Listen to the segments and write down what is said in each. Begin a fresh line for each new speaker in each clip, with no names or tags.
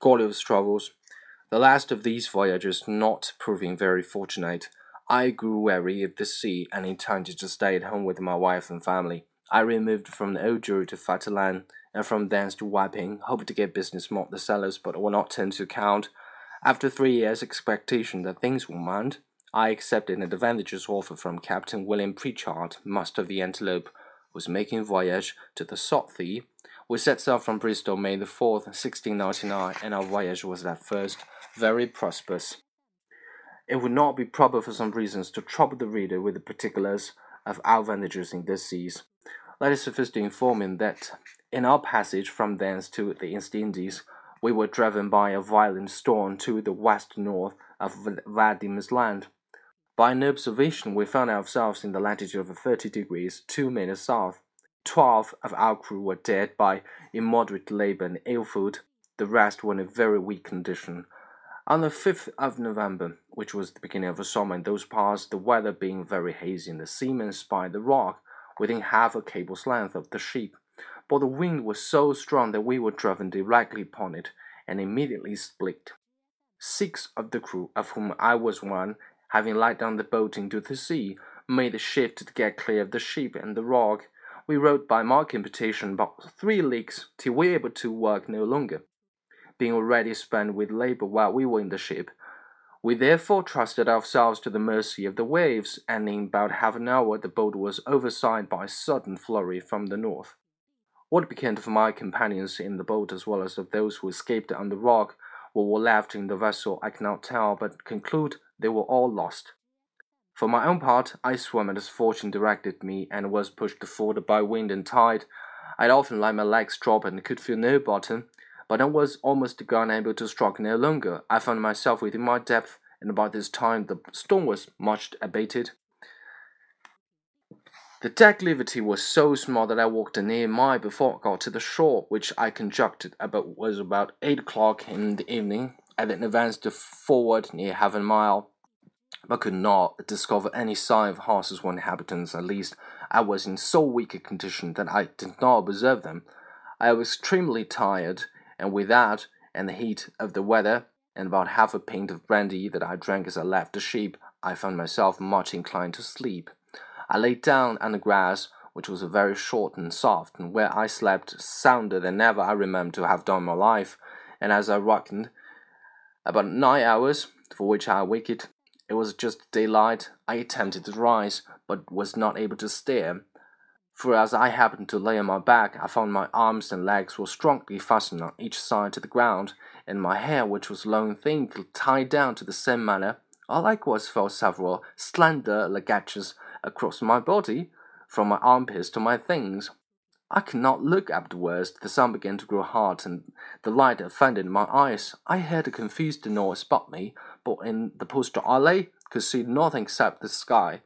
Gulliver's Travels. The last of these voyages not proving very fortunate, I grew weary of the sea and intended to stay at home with my wife and family. I removed from the to Fetter Lane and from thence to Wapping, hoping to get business more the sellers, but will not turn to account. After three years' expectation that things will mend, I accepted an advantageous offer from Captain William Prichard, master of the Antelope, was making voyage to the South Sea. We set sail from Bristol May the 4th, 1699, and our voyage was at first very prosperous. It would not be proper for some reasons to trouble the reader with the particulars of our adventures in these seas. Let it suffice to inform him that in our passage from thence to the East Indies, we were driven by a violent storm to the west north of Van Diemen's Land. By an observation, we found ourselves in the latitude of 30 degrees 2 minutes south. Twelve of our crew were dead by immoderate labor and ill food. The rest were in a very weak condition. On the 5th of November, which was the beginning of the summer in those parts, the weather being very hazy, the seamen spied the rock within half a cable's length of the ship. But the wind was so strong that we were driven directly upon it, and immediately split. Six of the crew, of whom I was one, having let down the boat into the sea, made a shift to get clear of the ship and the rock. We rowed by my computation about three leagues till we were able to work no longer being already spent with labor while we were in the ship. We therefore trusted ourselves to the mercy of the waves, and in about half an hour the boat was overside by a sudden flurry from the north. What became of my companions in the boat, as well as of those who escaped on the rock, or were left in the vessel, I cannot tell, but conclude they were all lost. For my own part, I swam as fortune directed me, and was pushed forward by wind and tide. I often let my legs drop and could feel no bottom, but I was almost gone unable to strike no longer. I found myself within my depth, and about this time the storm was much abated. The declivity was so small that I walked a near mile before I got to the shore, which I conjectured about was about eight o'clock in the evening. Then advanced forward near half a mile, but could not discover any sign of houses or inhabitants. At least, I was in so weak a condition that I did not observe them. I was extremely tired and with that and the heat of the weather, and about half a pint of brandy that I drank as I left the sheep, I found myself much inclined to sleep. I lay down on the grass, which was very short and soft, and where I slept sounder than ever I remember to have done in my life, and as I reckoned, about nine hours, for which I awaked, it was just daylight. I attempted to rise, but was not able to stir for as I happened to lay on my back, I found my arms and legs were strongly fastened on each side to the ground, and my hair, which was long and thin, tied down to the same manner. I likewise felt several slender ligatures across my body, from my armpits to my things. I could not look afterwards. The sun began to grow hot, and the light offended my eyes. I heard a confused noise about me, but in the posture I lay, could see nothing except the sky.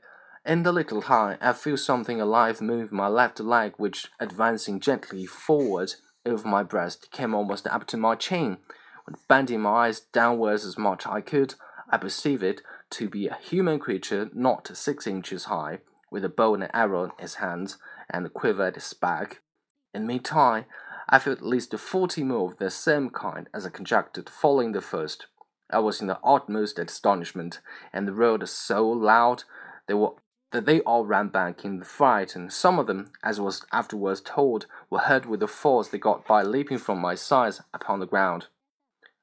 In the little time, I feel something alive move my left leg, which, advancing gently forward over my breast, came almost up to my chin. When bending my eyes downwards as much as I could, I perceived it to be a human creature not six inches high, with a bow and arrow in his hands, and a quiver at his back. In meantime, I felt at least forty more of the same kind as I conjectured following the first. I was in the utmost astonishment, and the roared so loud they were that they all ran back in the fright, and some of them, as was afterwards told, were hurt with the force they got by leaping from my sides upon the ground.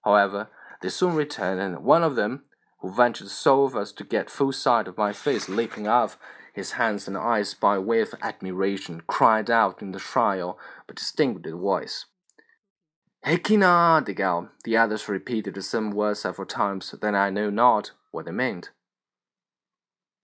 However, they soon returned, and one of them, who ventured so far as to get full sight of my face leaping out his hands and eyes by way of admiration, cried out in the shrill but distinct voice, Hekinah, Degul! The others repeated the same words several times, then I know not what they meant.